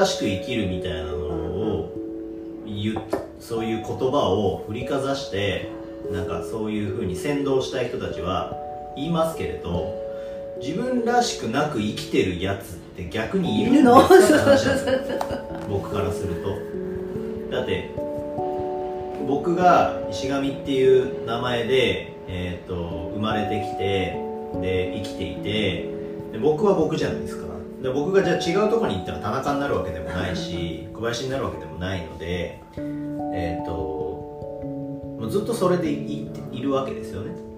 らしく生きるみたいなのを言うそういう言葉を振りかざしてなんかそういうふうに先導したい人たちは言いますけれど自分らしくなく生きてるやつって逆にいるんですか？って話なんですよ。僕からすると。だって僕が石上っていう名前で、えー、と生まれてきてで生きていてで僕は僕じゃないですかで僕がじゃあ違うとこに行ったら田中になるわけでもないし小林になるわけでもないのでえっ、ともうずっとそれでいいるわけですよね。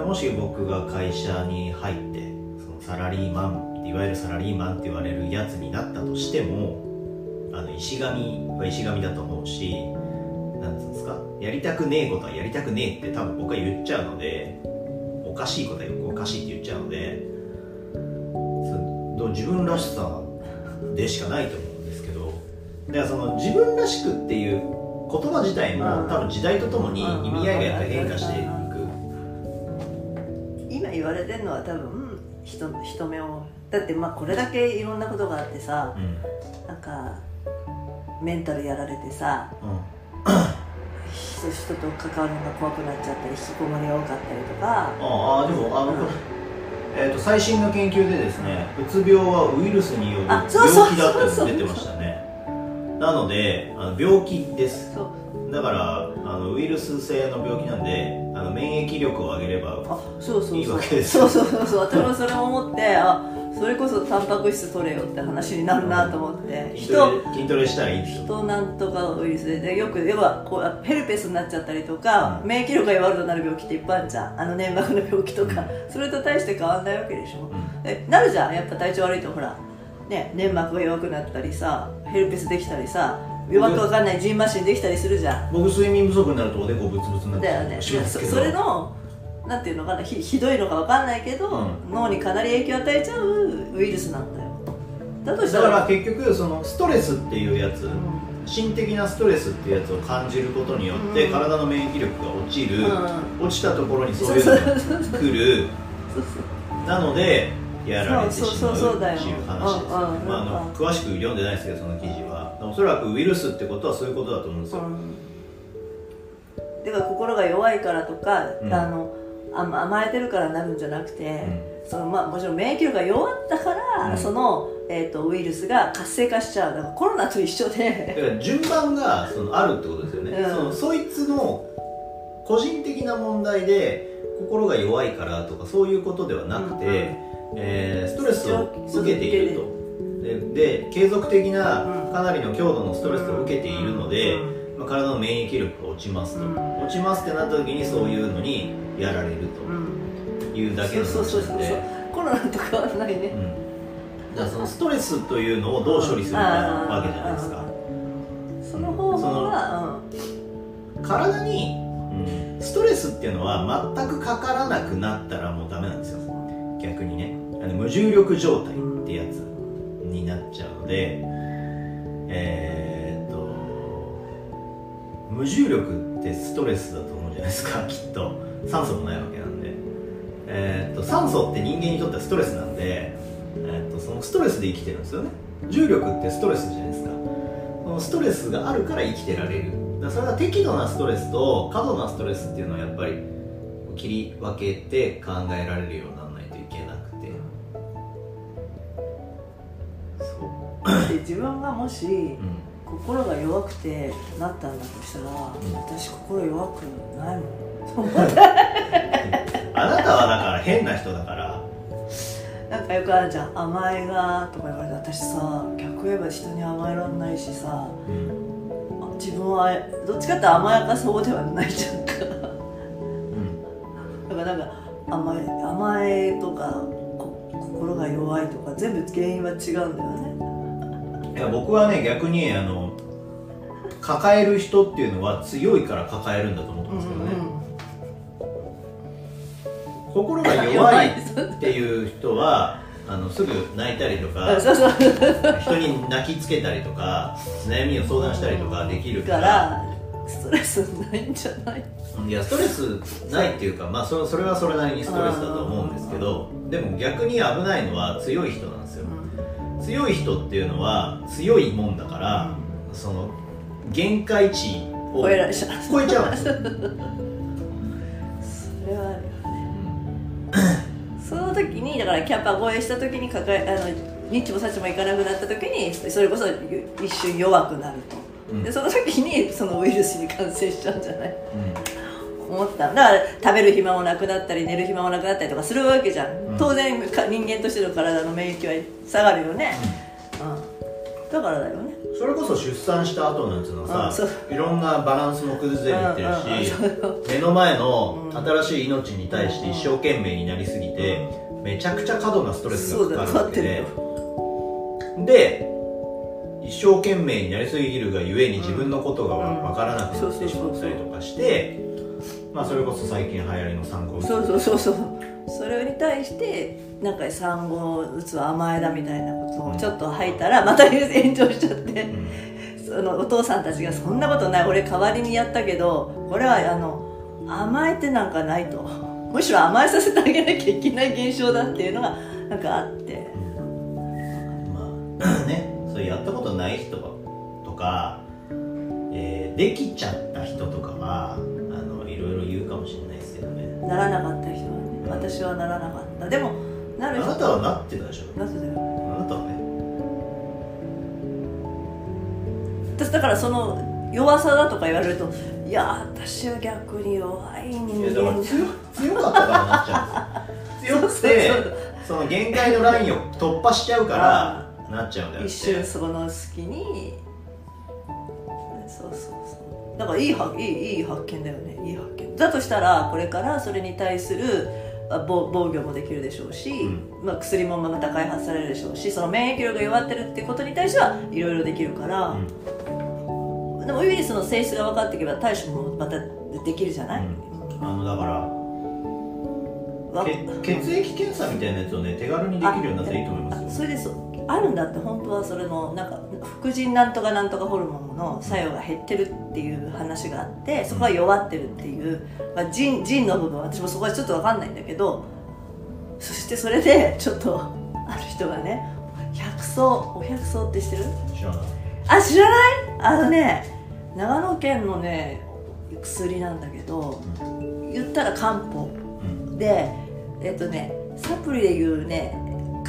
もし僕が会社に入ってそのサラリーマンいわゆるサラリーマンって言われるやつになったとしてもあの石神は石神だと思うしなんつうんですかやりたくねえことはやりたくねえって多分僕は言っちゃうのでおかしいことはよくおかしいって言っちゃうのでそ自分らしさでしかないと思うんですけどだからその自分らしくっていう言葉自体も多分時代とともに意味合いがやっぱ変化していく。今言われてるのは多分人人目を。だってまあこれだけいろんなことがあってさ、うん。なんかメンタルやられてさうん。人人と関わるのが怖くなっちゃったり引きこもりが多かったりとか。ああでもあの、うんえー、と最新の研究でですねうつ病はウイルスによる病気だって出てましたね。なのであの病気です。そう。だからあのウイルス性の病気なんであの免疫力を上げればあそうそういいそうわけですよ。そうそうそうそう。私もそれを思ってあそれこそタンパク質取れよって話になるなと思って。筋人筋トレしたらいい人なんとかウイルスででよく要はこうヘルペスになっちゃったりとか、うん。免疫力が弱くなる病気っていっぱいあるじゃん。あの粘膜の病気とか、それと大して変わんないわけでしょ、うん。えなるじゃん。やっぱ体調悪いとほらね粘膜が弱くなったりさヘルペスできたりさ弱くわかんないジンマシンできたりするじゃん。僕睡眠不足になるとおでこブツブツになってだよね。それのなんていうのかなひひどいのかわかんないけど、うん。脳にかなり影響を与えちゃうウイルスなんだよ。だとしただからら結局そのストレスっていうやつ、うん。心的なストレスっていうやつを感じることによって、うん。体の免疫力が落ちる、う落ちたところにそういうのが来るそうそう。なのでやられてしまうっていうそうそうそうだよ。話です、うんうん。まあ、あの詳しく読んでないですけどその記事は。おそらくウイルスってことはそういうことだと思うんですよ、だから心が弱いからとか、うん。あの甘甘えてるからなるんじゃなくて、うそのまあ、もちろん免疫力が弱ったから、うん。その、えー、とウイルスが活性化しちゃう。だからコロナと一緒だでから順番がそのあるってことですよね、うん。そのそいつの個人的な問題で心が弱いからとかそういうことではなくて、うん。えーストレスを受けていると。でで継続的なうん。かなりの強度のストレスを受けているので、うん。まあ、体の免疫力が落ちますと、うん。落ちますってなった時にそういうのにやられるうんというだけの話なんで。コロナと変わらないね、うん。だからそのストレスというのをどう処理するかなわけじゃないですか。その方法は、体にストレスっていうのは全くかからなくなったらもうダメなんですよ。逆にね。あの無重力状態ってやつになっちゃうのでえー無重力ってストレスだと思うじゃないですか きっと。酸素もないわけなんで。えーっと酸素って人間にとってはストレスなんで、えーっとそのストレスで生きてるんですよね。重力ってストレスじゃないですか。そのストレスがあるから生きてられる。だからそれは適度なストレスと過度なストレスっていうのはやっぱり切り分けて考えられるようにならないといけなくて。そう。で自分がもしうん心が弱くてなったんだとしたら、ん私心弱くないもん。あなたはだから変な人だから。なんかよくあるじゃん甘えがとか言われて私さ逆言えば人に甘えらんないしさうん自分はどっちかって甘やかそうではないじゃんか。うん。だからなんか甘え甘えとかこ心が弱いとか全部原因は違うんだよね。いや僕はね逆にあの抱える人っていうのは強いから抱えるんだと思ってますけどね、心が弱いっていう人はあのすぐ泣いたりとか 人に泣きつけたりとか悩みを相談したりとかできるかかららストレスないんじゃない？いやストレスないっていうか、まあ、そそれはそれなりにストレスだと思うんですけどでも逆に危ないのは強い人なんですよ。強い人っていうのは強いもんだから、その限界値を超えられちゃう。んですよ、それはあるよね。その時にだからキャパ超えした時に抱えあのニッチもサッチもいかなくなった時にそれこそ一瞬弱くなると、うん。でその時にそのウイルスに感染しちゃうんじゃない？うん。思った。だから食べる暇もなくなったり寝る暇もなくなったりとかするわけじゃん、うん。当然か人間としての体の免疫は下がるよね、うん、だからだよねそれこそ出産した後なんつうのさ、いろんなバランスも崩れてるし、目の前の新しい命に対して一生懸命になりすぎて、めちゃくちゃ過度なストレスがかかるわけでで一生懸命になりすぎるがゆえに自分のことがうん。分からなくなってしまったりとかして、まあ、それこそ最近流行りの産後うつそうそうそうそう。それに対してなんか産後うつは甘えだみたいなことをちょっと吐いたら また炎上しちゃって。うん。そのお父さんたちがそんなことない。俺代わりにやったけどこれはあの甘えてなんかないと。むしろ甘えさせてあげなきゃいけない現象だっていうのがなんかあって。まあねそれやったことない人とか、えーできちゃった人とかはあのいろいろ言うかもしれないですけどね。ならなかった人はね私はならなかった。でもなる人あなたはなってたでしょ。なぜだよあなたは私だからその弱さだとか言われるといや私は逆に弱い人間。強強かったからなっちゃうんですよ。強くてその限界のラインを突破しちゃうからなっちゃうんだよ一瞬その隙にそうそうそう。だからいいはいいいい発見だよね。いい発見。だとしたらこれからそれに対するあ防防御もできるでしょうし、うまあ、薬もまた開発されるでしょうしその免疫力が弱ってるってことに対してはいろいろできるから、うん。でもウイルスの性質が分かっていけば対処もまたできるじゃない、あのだから血液検査みたいなやつをね手軽にできるようになったらいいと思いますよ。あそれでそうあるんだって本当はそれのなんか副腎なんとかなんとかホルモンの作用が減ってるっていう話があってそこが弱ってるっていう、まあ、腎腎の部分は私もそこはちょっと分かんないんだけどそしてそれでちょっとある人がね百草お百草って知ってる？知らない。あ知らない？あのね長野県のね薬なんだけど言ったら漢方。うん。でえっとねサプリでいうね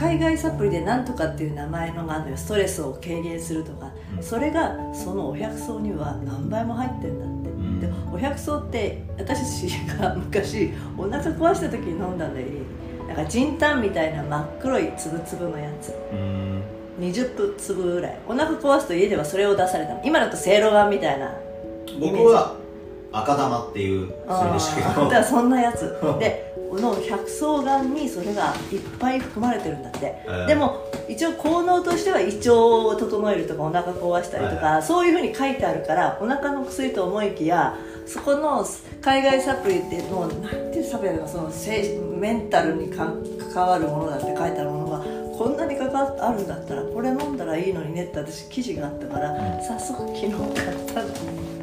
海外サプリでなんとかっていう名前のがあるのよ。ストレスを軽減するとか、うん。それがそのお百草には何倍も入ってんだって、ん。でお百草って私たちが昔お腹壊した時に飲んだんだよ。なんかジンタンみたいな真っ黒いつぶつぶのやつ。うん。20粒ぐらい。お腹壊すと家ではそれを出されたの。今だとせいろがんみたいな僕は赤玉っていう薬でしたけどそんなやつ。でこの百草丸にそれがいっぱい含まれてるんだって、ーでも一応効能としては胃腸を整えるとかお腹壊したりとか、そういうふうに書いてあるからお腹の薬と思いきやそこの海外サプリってもうなんていうサプリだろうその精メンタルにか関わるものだって書いてあるものがこんなに関わあるんだったらこれ飲んだらいいのにねって私記事があったから、早速昨日買ったの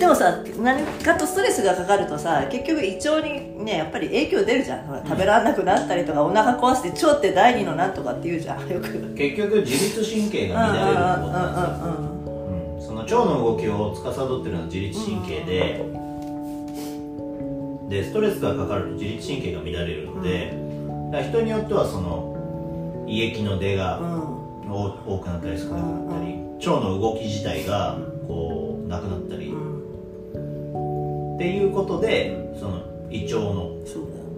でもさ何かとストレスがかかるとさ結局胃腸にねやっぱり影響出るじゃん。ほら食べられなくなったりとかお腹壊して腸って第二のなんとかって言うじゃん。よく。結局自律神経が乱れるってことなんでその腸の動きを司ってるのは自律神経で、でストレスがかかると自律神経が乱れるので、だから人によってはその胃液の出がうん。多多くなったり少なくなったり、腸の動き自体がこうなくなったり、うんっていうことでその胃腸の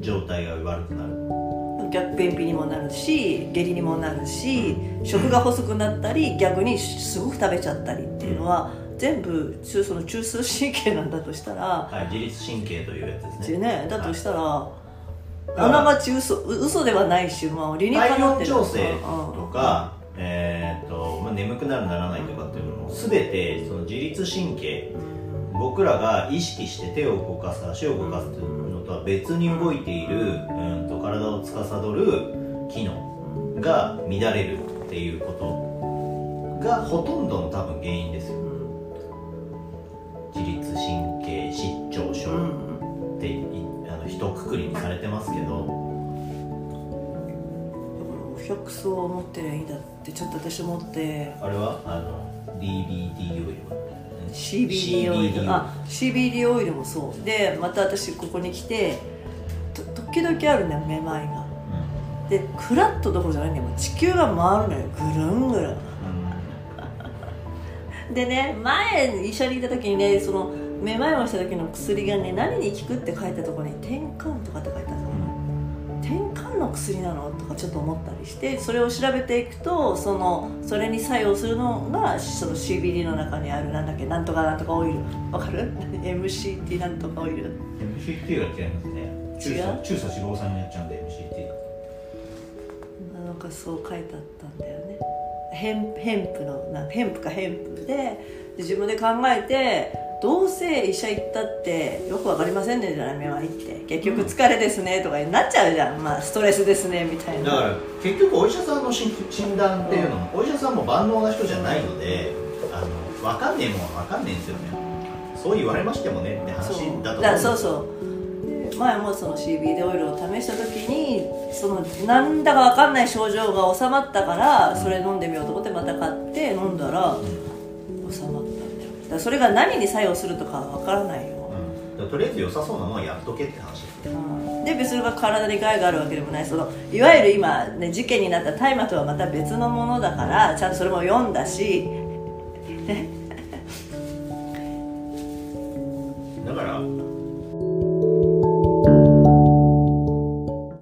状態が悪くなる。逆便秘にもなるし下痢にもなるし食が細くなったり逆にすごく食べちゃったりっていうのは全部中その中枢神経なんだとしたらはい自律神経というやつですでねね。だとしたら、はあながち嘘う嘘ではないし、まあ、理にか体なってる温調整とか、えーとまあ、眠くなるならないとかっていうのも全てその自律神経僕らが意識して手を動かす足を動かすというのとは別に動いている、うん、と体を司る機能が乱れるっていうことがほとんどの多分原因ですよ。自律神経失調症うんっていあの一括りにされてますけど。不薬草を持ってりゃいいんだってちょっと私思って。あれはあの DBT オイルは CBD オイル。CBD あ CBD オイルもそう。でまた私ここに来てと時々あるんだよめまいが。でクラッとどころじゃないんだよ。地球が回るのよ。ぐるんぐるん。でね前一緒にいた時にねそのめまいをした時の薬がね何に効くって書いたところに転換とかって書いてあるの転換の薬なのとかちょっと思ったりしてそれを調べていくとそのそれに作用するのがその CBD の中にあるなんだっけなんとかなんとかオイル。わかる？MCT なんとかオイル。MCT が違いますね。中違う？鎖中鎖脂肪酸になっちゃうんで MCT なんかそう書いてあったんだよね。ヘンヘンプのなんヘンプかヘンプでで自分で考えてどうせ医者行ったってよくわかりませんねじゃないめまいって。結局疲れですねとかになっちゃうじゃん、まあストレスですねみたいな。だから結局お医者さんの診診断っていうのも、お医者さんも万能な人じゃないのであの分かんねえもんは分かんねえんですよね。そう言われましてもねって話だと思だからそうそう。で前もその CBD オイルを試した時にそのなんだか分かんない症状が収まったからそれ飲んでみようと思ってまた買って飲んだら収まったんだそれが何に作用するとかは分からないよ、うん。とりあえず良さそうなものはやっとけって話。ですようん。で別にそれが体に害があるわけでもない。そのいわゆる今、ね、事件になった大麻とはまた別のものだからちゃんとそれも読んだし、ね、